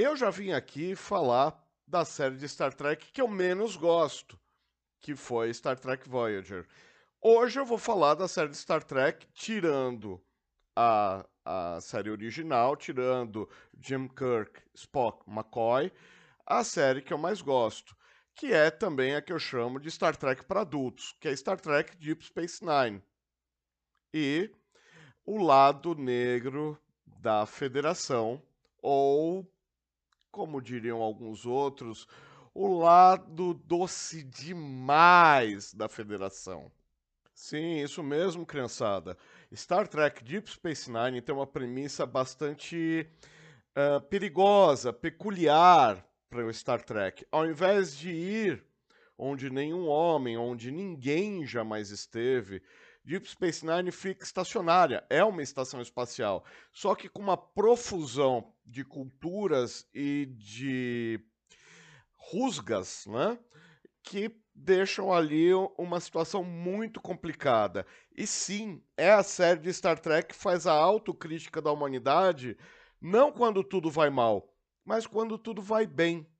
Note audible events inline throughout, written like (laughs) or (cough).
eu já vim aqui falar da série de Star Trek que eu menos gosto, que foi Star Trek Voyager. Hoje eu vou falar da série de Star Trek, tirando a, a série original, tirando Jim Kirk, Spock, McCoy, a série que eu mais gosto, que é também a que eu chamo de Star Trek para adultos, que é Star Trek Deep Space Nine. E o lado negro da Federação, ou, como diriam alguns outros, o lado doce demais da Federação. Sim, isso mesmo, criançada. Star Trek Deep Space Nine tem uma premissa bastante uh, perigosa, peculiar para o Star Trek. Ao invés de ir onde nenhum homem, onde ninguém jamais esteve, Deep Space Nine fica estacionária, é uma estação espacial, só que com uma profusão de culturas e de rusgas, né? Que deixam ali uma situação muito complicada. E sim, é a série de Star Trek que faz a autocrítica da humanidade, não quando tudo vai mal, mas quando tudo vai bem.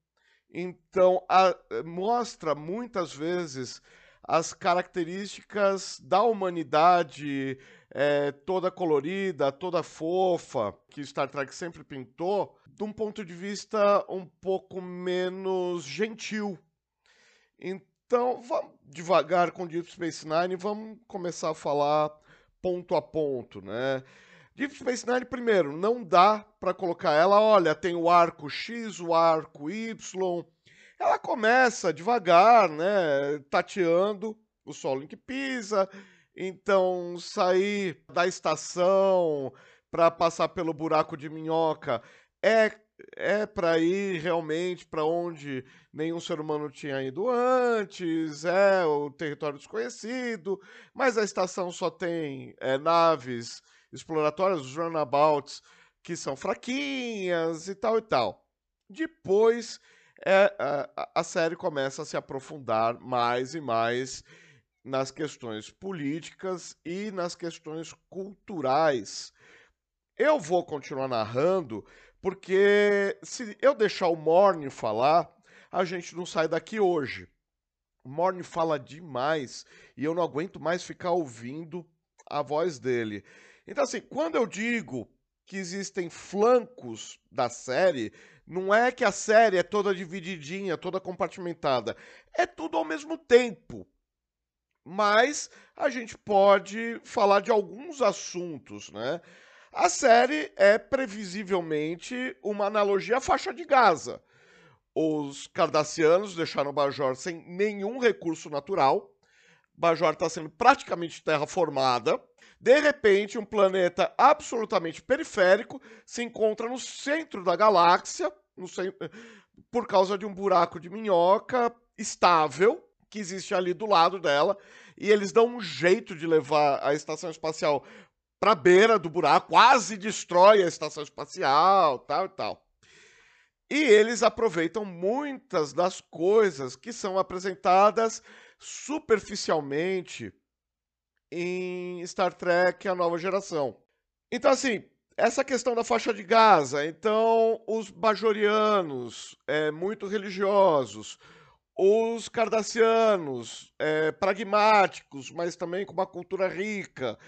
Então, a, mostra muitas vezes as características da humanidade é, toda colorida, toda fofa, que Star Trek sempre pintou, de um ponto de vista um pouco menos gentil. Então, vamos devagar com Deep Space Nine, vamos começar a falar ponto a ponto, né? Deep Space Nine, primeiro, não dá para colocar ela, olha, tem o arco X, o arco Y. Ela começa devagar, né, tateando o solo em que pisa. Então, sair da estação para passar pelo buraco de minhoca é é para ir realmente para onde nenhum ser humano tinha ido antes, é o território desconhecido, mas a estação só tem é, naves exploratórias, os runabouts, que são fraquinhas e tal e tal. Depois é, a, a série começa a se aprofundar mais e mais nas questões políticas e nas questões culturais. Eu vou continuar narrando porque se eu deixar o Morne falar, a gente não sai daqui hoje. O Morne fala demais e eu não aguento mais ficar ouvindo a voz dele. Então, assim, quando eu digo que existem flancos da série, não é que a série é toda divididinha, toda compartimentada. É tudo ao mesmo tempo. Mas a gente pode falar de alguns assuntos, né? A série é previsivelmente uma analogia à faixa de Gaza. Os cardassianos deixaram Bajor sem nenhum recurso natural. Bajor está sendo praticamente terraformada. De repente, um planeta absolutamente periférico se encontra no centro da galáxia, centro, por causa de um buraco de minhoca estável que existe ali do lado dela. E eles dão um jeito de levar a estação espacial para beira do buraco, quase destrói a estação espacial, tal e tal. E eles aproveitam muitas das coisas que são apresentadas superficialmente em Star Trek A Nova Geração. Então, assim, essa questão da faixa de Gaza, então os bajorianos, é, muito religiosos, os cardassianos, é, pragmáticos, mas também com uma cultura rica,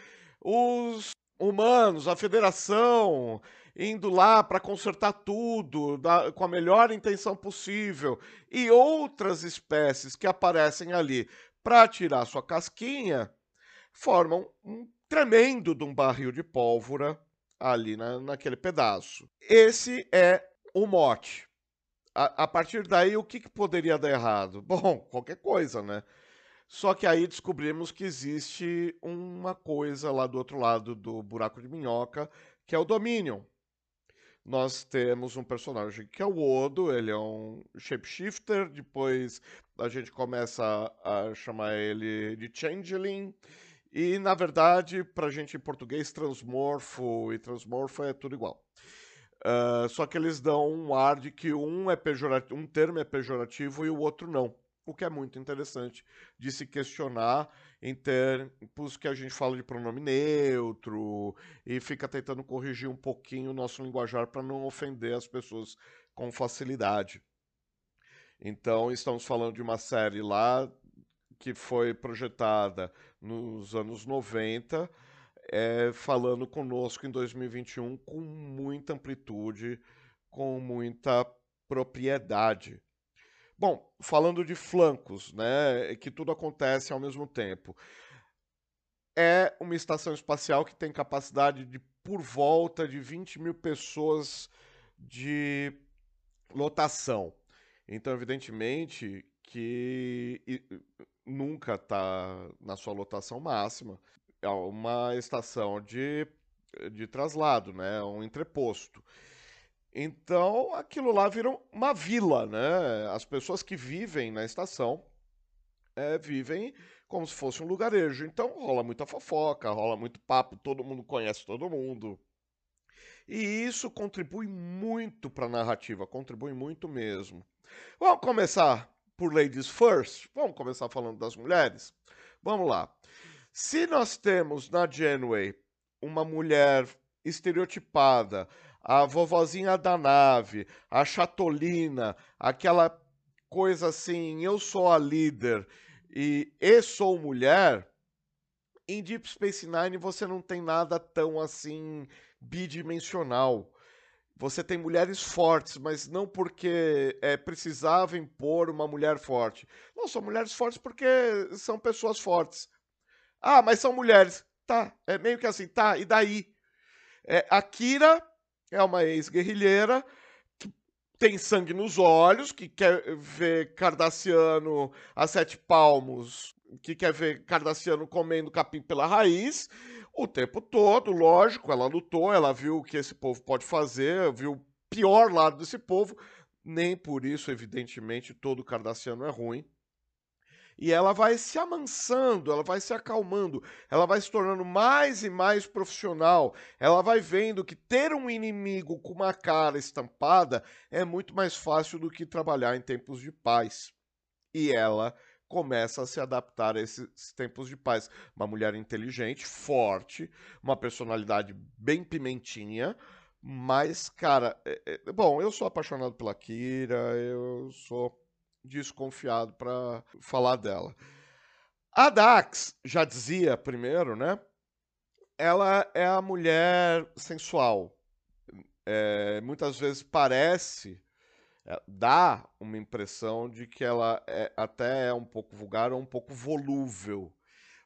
os humanos, a federação, indo lá para consertar tudo da, com a melhor intenção possível, e outras espécies que aparecem ali para tirar sua casquinha, formam um tremendo de um barril de pólvora ali na, naquele pedaço. Esse é o mote. A, a partir daí, o que, que poderia dar errado? (laughs) Bom, qualquer coisa, né? Só que aí descobrimos que existe uma coisa lá do outro lado do buraco de minhoca, que é o Dominion. Nós temos um personagem que é o Odo, ele é um shapeshifter, depois a gente começa a, chamar ele de Changeling, e na verdade, pra gente em português, transmorfo e transmorfo é tudo igual. Uh, só que eles dão um ar de que um é pejorativo, um termo é pejorativo e o outro não o que é muito interessante de se questionar em tempos que a gente fala de pronome neutro e fica tentando corrigir um pouquinho o nosso linguajar para não ofender as pessoas com facilidade. Então, estamos falando de uma série lá que foi projetada nos anos 90, é, falando conosco em 2021 com muita amplitude, com muita propriedade. Bom, falando de flancos, né, que tudo acontece ao mesmo tempo. É uma estação espacial que tem capacidade de por volta de 20 mil pessoas de lotação. Então, evidentemente que nunca está na sua lotação máxima. É uma estação de, de traslado, né? um entreposto. Então, aquilo lá vira uma vila, né? As pessoas que vivem na estação é, vivem como se fosse um lugarejo. Então, rola muita fofoca, rola muito papo, todo mundo conhece todo mundo. E isso contribui muito para a narrativa, contribui muito mesmo. Vamos começar por Ladies First? Vamos começar falando das mulheres? Vamos lá. Se nós temos na Genway uma mulher estereotipada, a vovozinha da nave, a chatolina, aquela coisa assim, eu sou a líder e, e sou mulher, em Deep Space Nine você não tem nada tão assim bidimensional. Você tem mulheres fortes, mas não porque é, precisava impor uma mulher forte. Não, são mulheres fortes porque são pessoas fortes. Ah, mas são mulheres. Tá, é meio que assim, tá, e daí? É, a Kira é uma ex-guerrilheira que tem sangue nos olhos, que quer ver Cardassiano a sete palmos, que quer ver Cardassiano comendo capim pela raiz o tempo todo, lógico, ela lutou, ela viu o que esse povo pode fazer, viu o pior lado desse povo. Nem por isso, evidentemente, todo cardassiano é ruim. E ela vai se amansando, ela vai se acalmando, ela vai se tornando mais e mais profissional. Ela vai vendo que ter um inimigo com uma cara estampada é muito mais fácil do que trabalhar em tempos de paz. E ela começa a se adaptar a esses tempos de paz. Uma mulher inteligente, forte, uma personalidade bem pimentinha, mas, cara, é, é, bom, eu sou apaixonado pela Kira, eu sou desconfiado para falar dela. A Dax já dizia primeiro, né? Ela é a mulher sensual. É, muitas vezes parece é, dá uma impressão de que ela é, até é um pouco vulgar ou um pouco volúvel.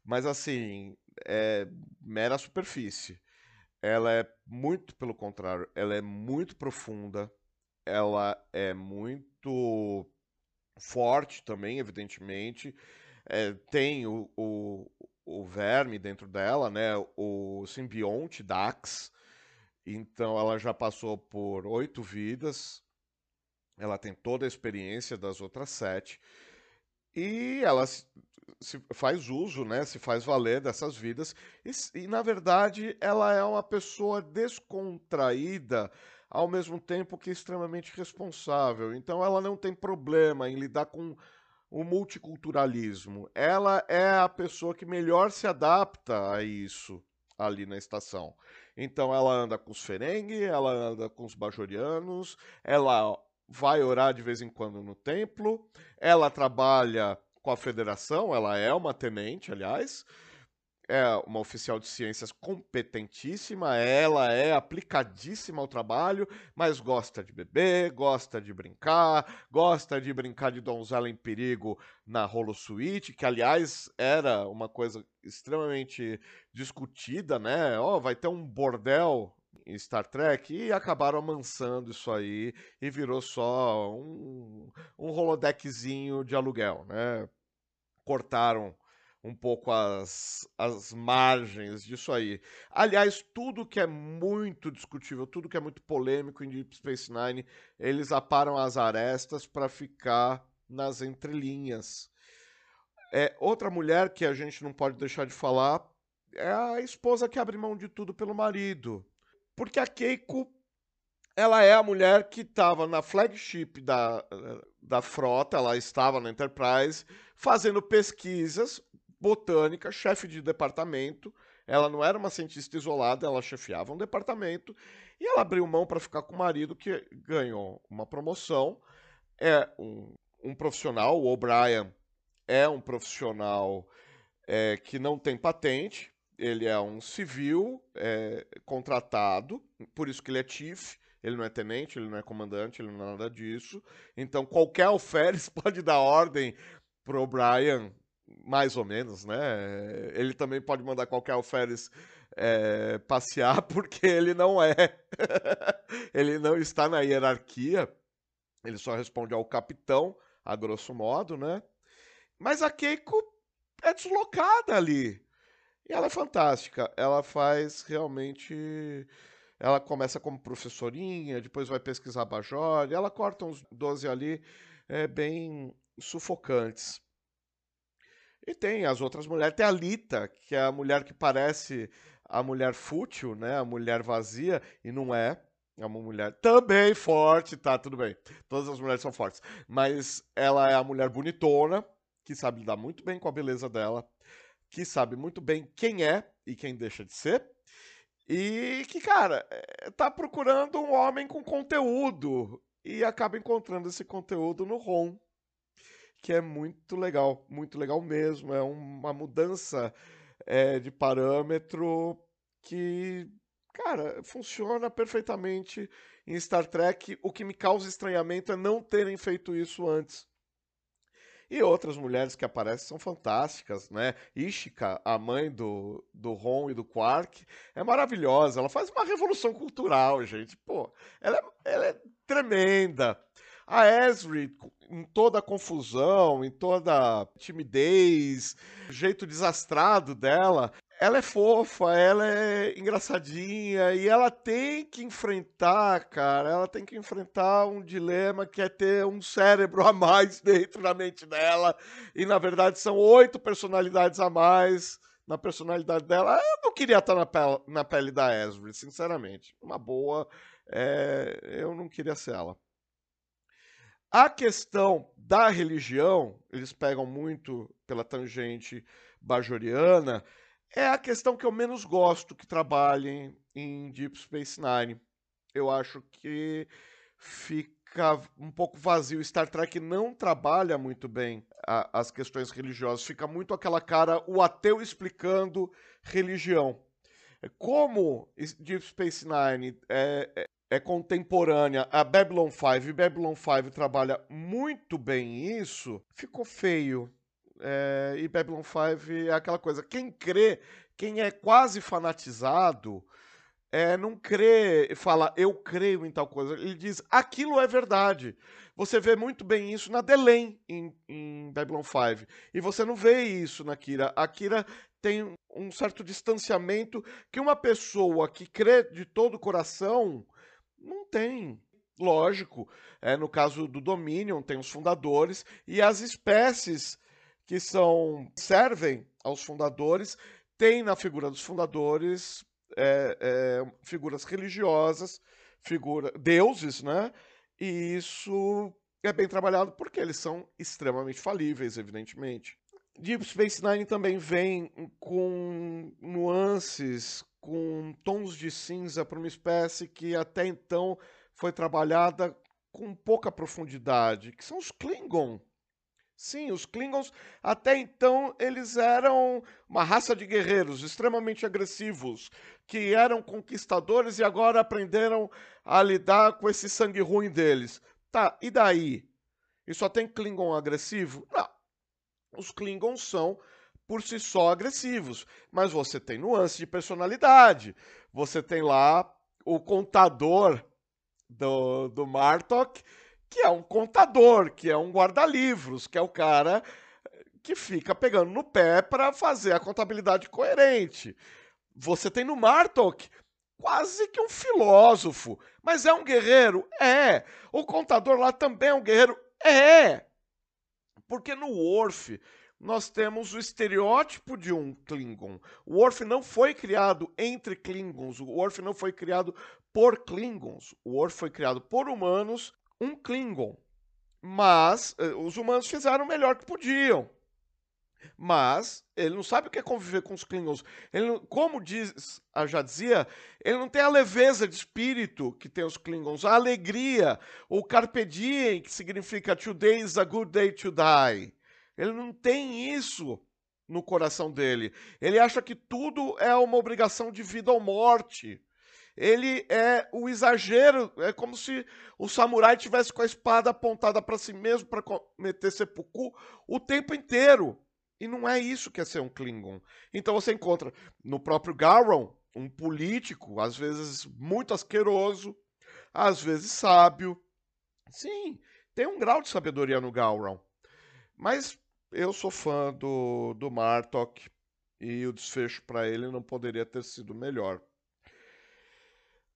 Mas assim, é mera superfície. Ela é muito pelo contrário, ela é muito profunda, ela é muito forte também, evidentemente. É, tem o, o, o, verme dentro dela, né? O simbionte Dax. Então ela já passou por oito vidas, ela tem toda a experiência das outras sete e ela se, se faz uso, né, se faz valer dessas vidas e, e, na verdade ela é uma pessoa descontraída ao mesmo tempo que extremamente responsável. Então ela não tem problema em lidar com o multiculturalismo. Ela é a pessoa que melhor se adapta a isso ali na estação. Então ela anda com os Ferengi, ela anda com os Bajorianos, ela vai orar de vez em quando no templo. Ela trabalha com a federação, ela é uma tenente, aliás. É uma oficial de ciências competentíssima, ela é aplicadíssima ao trabalho, mas gosta de beber, gosta de brincar, gosta de brincar de donzela em perigo na Rolo Suite, que aliás era uma coisa extremamente discutida, né? Ó, oh, vai ter um bordel em Star Trek e acabaram amansando isso aí e virou só um, um holodeckzinho de aluguel, né? Cortaram um pouco as, as margens disso aí. Aliás, tudo que é muito discutível, tudo que é muito polêmico em Deep Space Nine, eles aparam as arestas para ficar nas entrelinhas. É, outra mulher que a gente não pode deixar de falar é a esposa que abre mão de tudo pelo marido. Porque a Keiko, ela é a mulher que estava na flagship da, da frota, ela estava na Enterprise, fazendo pesquisas botânicas, chefe de departamento. Ela não era uma cientista isolada, ela chefiava um departamento e ela abriu mão para ficar com o marido que ganhou uma promoção. É um, um profissional, o O'Brien é um profissional é, que não tem patente, ele é um civil é, contratado, por isso que ele é chief, ele não é tenente, ele não é comandante, ele não é nada disso. Então qualquer alferes (laughs) pode dar ordem pro O'Brien, mais ou menos, né? Ele também pode mandar qualquer alferes é, passear, (laughs) porque ele não é. (laughs) ele não está na hierarquia, ele só responde ao capitão, a grosso modo, né? Mas a Keiko é deslocada ali. E ela é fantástica. Ela faz realmente. Ela começa como professorinha, depois vai pesquisar Bajor, ela corta uns 12 ali é, bem sufocantes. E tem as outras mulheres. Tem a Lita, que é a mulher que parece a mulher fútil, né? A mulher vazia, e não é. É uma mulher também forte, tá? Tudo bem. Todas as mulheres são fortes. Mas ela é a mulher bonitona, que sabe lidar muito bem com a beleza dela, que sabe muito bem quem é e quem deixa de ser, e que, cara, eh, tá procurando um homem com conteúdo e acaba encontrando esse conteúdo no Ron, que é muito legal, muito legal mesmo. É uma mudança é, de parâmetro que, cara, funciona perfeitamente em Star Trek. O que me causa estranhamento é não terem feito isso antes. E outras mulheres que aparecem são fantásticas, né? Ishika, a mãe do, do Ron e do Quark, é maravilhosa. Ela faz uma revolução cultural, gente. Pô, ela é, ela é tremenda. A Esri, em toda a confusão, em toda a timidez, o jeito desastrado dela, ela é fofa, ela é engraçadinha e ela tem que enfrentar, cara, ela tem que enfrentar um dilema que é ter um cérebro a mais (laughs) dentro da mente dela e na verdade são oito personalidades a mais na personalidade dela. Eu não queria estar na pele, na pele da Esri, sinceramente. Uma boa, é, eu não queria ser ela. A questão da religião, eles pegam muito pela tangente bajoriana, é a questão que eu menos gosto que trabalhem em Deep Space Nine. Eu acho que fica um pouco vazio. Star Trek não trabalha muito bem a, as questões religiosas. Fica muito aquela cara, o ateu explicando religião. Como Deep Space Nine é, é, contemporânea a Babylon 5 e Babylon 5 trabalha muito bem isso, ficou feio. É, e Babylon 5 é aquela coisa. Quem crê, quem é quase fanatizado, é, não crê e fala, eu creio em tal coisa. Ele diz, aquilo é verdade. Você vê muito bem isso na Delém em, em Babylon 5. E você não vê isso na Kira. A Kira tem um certo distanciamento que uma pessoa que crê de todo o coração não tem. Lógico, é, no caso do Dominion, tem os fundadores e as espécies que são servem aos fundadores, tem na figura dos fundadores é, é, figuras religiosas, figura, deuses, né? E isso é bem trabalhado porque eles são extremamente falíveis, evidentemente. Deep Space Nine também vem com nuances, com tons de cinza para uma espécie que até então foi trabalhada com pouca profundidade, que são os Klingon. Sim, os Klingons até então eles eram uma raça de guerreiros extremamente agressivos, que eram conquistadores e agora aprenderam a lidar com esse sangue ruim deles. Tá, e daí? E só tem Klingon agressivo? Não. Os Klingons são por si só agressivos, mas você tem nuance de personalidade. Você tem lá o contador do, do Martok, que é um contador, que é um guarda-livros, que é o cara que fica pegando no pé para fazer a contabilidade coerente. Você tem no Martok quase que um filósofo, mas é um guerreiro? É. O contador lá também é um guerreiro? É. Porque no Worf nós temos o estereótipo de um Klingon. O Worf não foi criado entre Klingons, o Worf não foi criado por Klingons. O Worf foi criado por humanos um Klingon. Mas eh, os humanos fizeram o melhor que podiam. Mas ele não sabe o que é conviver com os Klingons. Ele como diz, já dizia, ele não tem a leveza de espírito que tem os Klingons, a alegria, o carpe diem, que significa today is a good day to die. Ele não tem isso no coração dele. Ele acha que tudo é uma obrigação de vida ou morte. Ele é o exagero, é como se o samurai tivesse com a espada apontada para si mesmo para cometer seppuku o tempo inteiro. E não é isso que é ser um Klingon. Então você encontra no próprio Gowron um político, às vezes muito asqueroso, às vezes sábio. Sim, tem um grau de sabedoria no Gowron. Mas eu sou fã do, do Martok e o desfecho para ele não poderia ter sido melhor.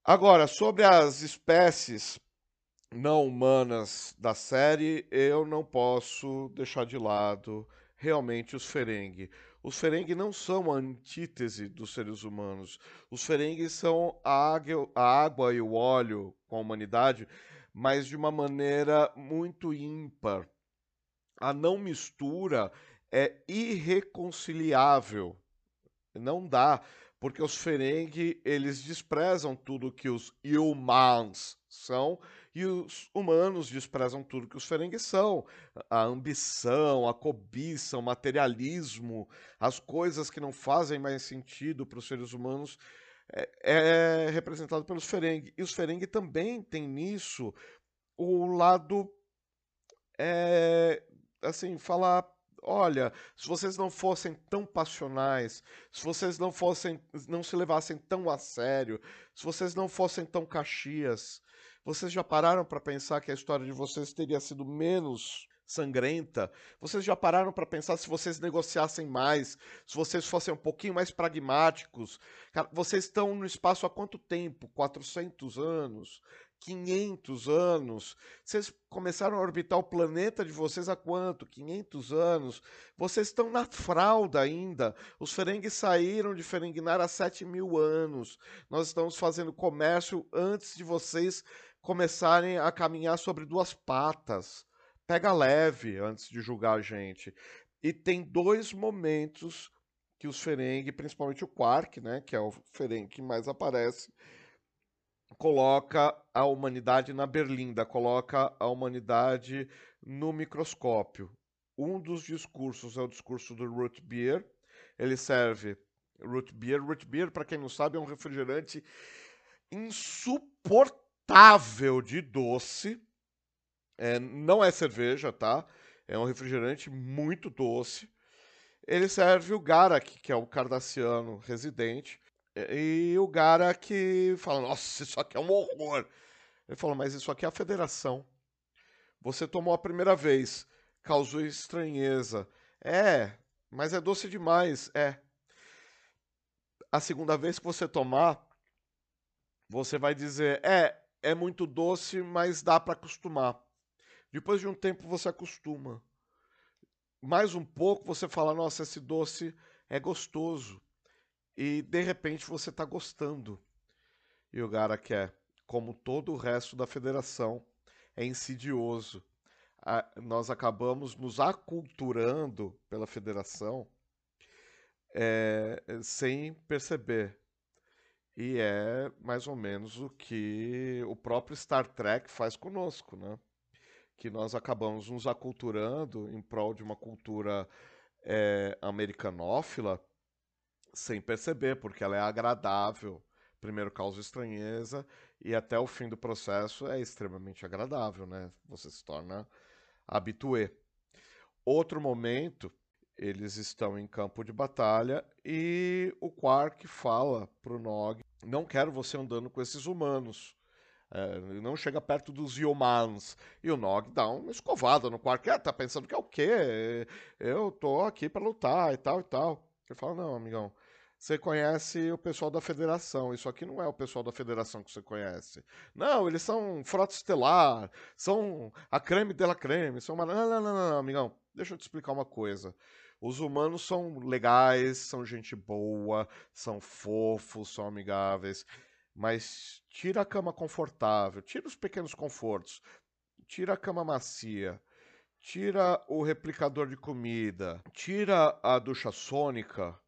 Agora, sobre as espécies não humanas da série, eu não posso deixar de lado realmente os Ferengi. Os Ferengi não são a antítese dos seres humanos. Os Ferengi são a água, a água e o óleo com a humanidade, mas de uma maneira muito ímpar. A não mistura é irreconciliável. Não dá, porque os Ferengi, eles desprezam tudo que os humans são e os humanos desprezam tudo que os Ferengi são. A ambição, a cobiça, o materialismo, as coisas que não fazem mais sentido para os seres humanos é, é representado pelos Ferengi. E os Ferengi também têm nisso o lado, é, assim, falar olha, se vocês não fossem tão passionais, se vocês não fossem, não se levassem tão a sério, se vocês não fossem tão caxias, vocês já pararam para pensar que a história de vocês teria sido menos sangrenta? Vocês já pararam para pensar se vocês negociassem mais, se vocês fossem um pouquinho mais pragmáticos? Cara, vocês estão no espaço há quanto tempo? 400 anos? 500 anos. Vocês começaram a orbitar o planeta de vocês há quanto? 500 anos. Vocês estão na fralda ainda. Os Ferengues saíram de Ferengnar há 7 mil anos. Nós estamos fazendo comércio antes de vocês começarem a caminhar sobre duas patas. Pega leve antes de julgar a gente. E tem dois momentos que os Ferengi, principalmente o Quark, né, que é o Ferengi que mais aparece, coloca a humanidade na berlinda, coloca a humanidade no microscópio. Um dos discursos é o discurso do root beer. Ele serve root beer. Root beer, para quem não sabe, é um refrigerante insuportável de doce. É, não é cerveja, tá? É um refrigerante muito doce. Ele serve o Garak, que é o cardassiano residente. E o Garak fala: Nossa, isso aqui é um horror. Ele falou: Mas isso aqui é a federação. Você tomou a primeira vez, causou estranheza. É, mas é doce demais. É. A segunda vez que você tomar, você vai dizer: É, é muito doce, mas dá para acostumar. Depois de um tempo você acostuma. Mais um pouco você fala: nossa, esse doce é gostoso. E de repente você está gostando. E o cara quer, como todo o resto da federação, é insidioso. A, nós acabamos nos aculturando pela federação é, sem perceber. E é mais ou menos o que o próprio Star Trek faz conosco, né? Que nós acabamos nos aculturando em prol de uma cultura é, americanófila sem perceber, porque ela é agradável. Primeiro causa estranheza e até o fim do processo é extremamente agradável, né? Você se torna habitué. Outro momento eles estão em campo de batalha e o Quark fala pro Nog: Não quero você andando com esses humanos. É, não chega perto dos humans. E o Nog dá uma escovada no Quark. É, tá pensando que é o quê? Eu tô aqui para lutar e tal e tal. Ele fala: Não, amigão. Você conhece o pessoal da federação. Isso aqui não é o pessoal da federação que você conhece. Não, eles são frota estelar, são a creme dela creme, são uma. Não, não, não, não, amigão. Deixa eu te explicar uma coisa. Os humanos são legais, são gente boa, são fofos, são amigáveis, mas tira a cama confortável, tira os pequenos confortos, tira a cama macia, tira o replicador de comida, tira a ducha sônica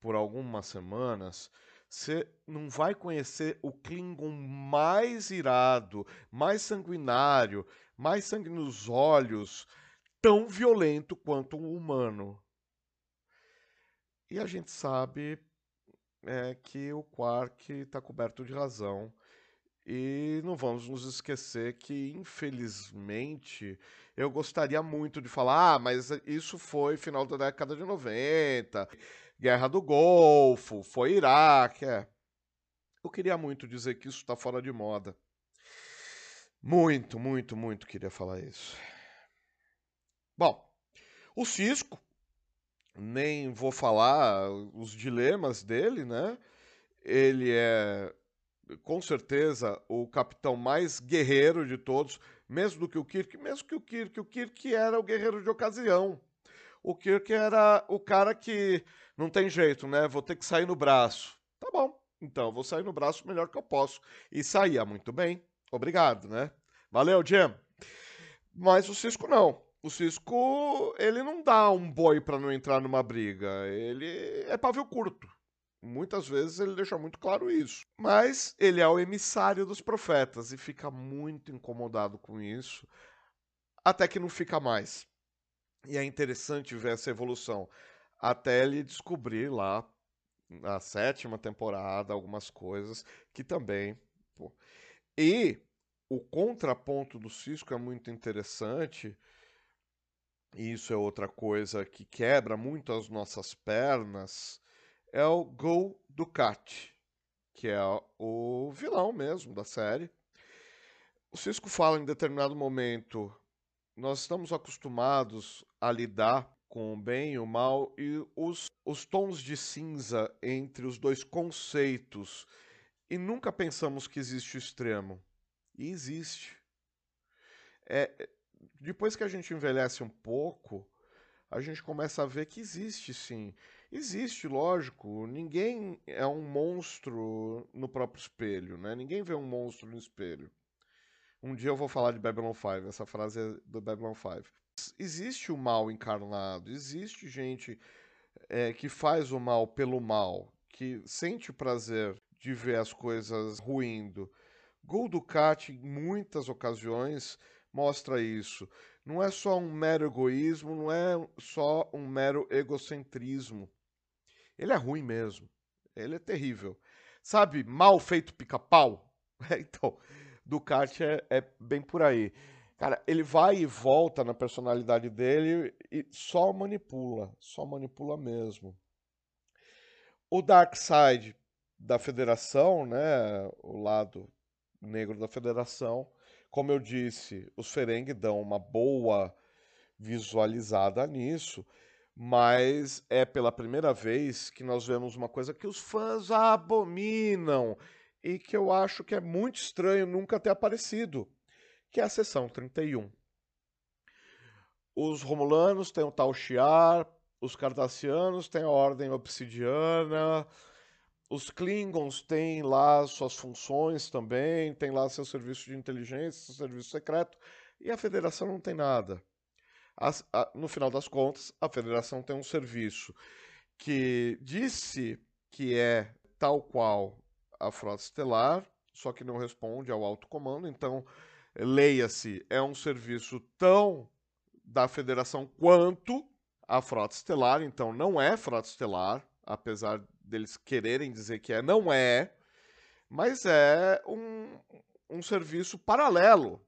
por algumas semanas, você não vai conhecer o Klingon mais irado, mais sanguinário, mais sangue nos olhos, tão violento quanto um humano. E a gente sabe é, que o Quark está coberto de razão. E não vamos nos esquecer que, infelizmente, eu gostaria muito de falar, ah, mas isso foi final da década de 90, Guerra do Golfo, foi Iraque. É. Eu queria muito dizer que isso está fora de moda. Muito, muito, muito queria falar isso. Bom, o Cisco, nem vou falar os dilemas dele, né? Ele é com certeza o capitão mais guerreiro de todos, mesmo do que o Kirk, mesmo que o Kirk, o Kirk era o guerreiro de ocasião. O Kirk era o cara que não tem jeito, né? Vou ter que sair no braço. Tá bom, então vou sair no braço melhor que eu posso. E saía muito bem. Obrigado, né? Valeu, Jim. Mas o Cisco não. O Cisco, ele não dá um boi para não entrar numa briga. Ele é pavio curto. Muitas vezes ele deixa muito claro isso. Mas ele é o emissário dos profetas e fica muito incomodado com isso, até que não fica mais. E é interessante ver essa evolução, até ele descobrir lá na sétima temporada algumas coisas que também. Pô. E o contraponto do Cisco é muito interessante. E isso é outra coisa que quebra muito as nossas pernas é o Gol Ducati, que é o vilão mesmo da série. O Cisco fala em determinado momento: nós estamos acostumados a lidar com o bem e o mal e os, os tons de cinza entre os dois conceitos e nunca pensamos que existe o extremo. E existe. É, depois que a gente envelhece um pouco, a gente começa a ver que existe sim. Existe, lógico. Ninguém é um monstro no próprio espelho, né? Ninguém vê um monstro no espelho. Um dia eu vou falar de Babylon 5, essa frase é do Babylon 5. Existe o mal encarnado, existe gente é, que faz o mal pelo mal, que sente o prazer de ver as coisas ruindo. Gol Ducati, em muitas ocasiões, mostra isso. Não é só um mero egoísmo, não é só um mero egocentrismo. Ele é ruim mesmo. Ele é terrível. Sabe, mal feito pica-pau? (laughs) É, então, Ducati é, é bem por aí. Cara, ele vai e volta na personalidade dele e só manipula. Só manipula mesmo. O Dark Side da Federação, né? O lado negro da Federação. Como eu disse, os Ferengi dão uma boa visualizada nisso mas é pela primeira vez que nós vemos uma coisa que os fãs abominam e que eu acho que é muito estranho nunca ter aparecido, que é a seção 31. Os Romulanos têm o Tal Shiar, os Cardassianos têm a Ordem Obsidiana, os Klingons têm lá suas funções também, têm lá seu serviço de inteligência, seu serviço secreto, e a Federação não tem nada a, no final das contas, a federação tem um serviço que disse que é tal qual a frota estelar, só que não responde ao alto comando. Então, leia-se, é um serviço tão da federação quanto a frota estelar. Então, não é frota estelar, apesar deles quererem dizer que é, não é, mas é um, um serviço paralelo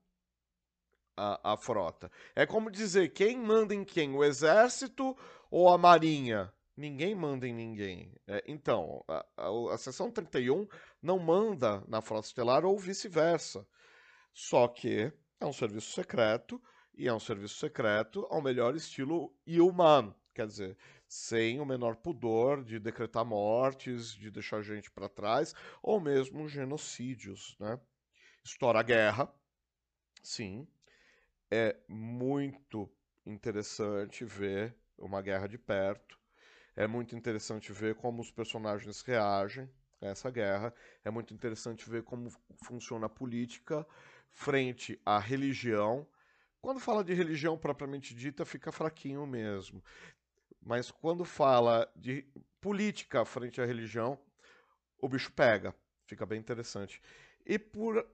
a, a frota. É como dizer quem manda em quem, o exército ou a marinha? Ninguém manda em ninguém. É, então, a, a, a seção 31 não manda na frota estelar ou vice-versa. Só que é um serviço secreto e é um serviço secreto ao melhor estilo humano, quer dizer, sem o menor pudor de decretar mortes, de deixar gente para trás, ou mesmo genocídios, né? Estoura a guerra, sim, é muito interessante ver uma guerra de perto. É muito interessante ver como os personagens reagem a essa guerra. É muito interessante ver como funciona a política frente à religião, quando fala de religião propriamente dita, fica fraquinho mesmo. Mas quando fala de política frente à religião, o bicho pega. Fica bem interessante. E por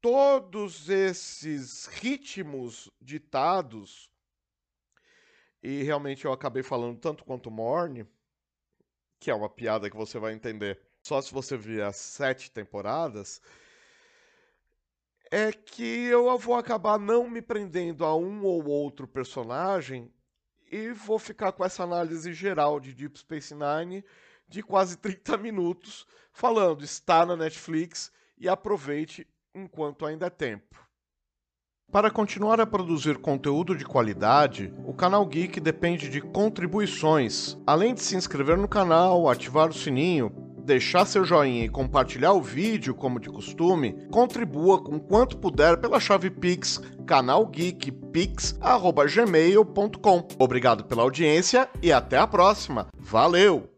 todos esses ritmos ditados, e realmente eu acabei falando tanto quanto Morne, que é uma piada que você vai entender só se você ver as sete temporadas, é que eu vou acabar não me prendendo a um ou outro personagem e vou ficar com essa análise geral de Deep Space Nine de quase 30 minutos, falando está na Netflix e aproveite enquanto ainda é tempo. Para continuar a produzir conteúdo de qualidade, o canal Geek depende de contribuições. Além de se inscrever no canal, ativar o sininho, deixar seu joinha e compartilhar o vídeo como de costume, contribua com quanto puder pela chave Pix canalgeekpix@gmail.com. Obrigado pela audiência e até a próxima. Valeu.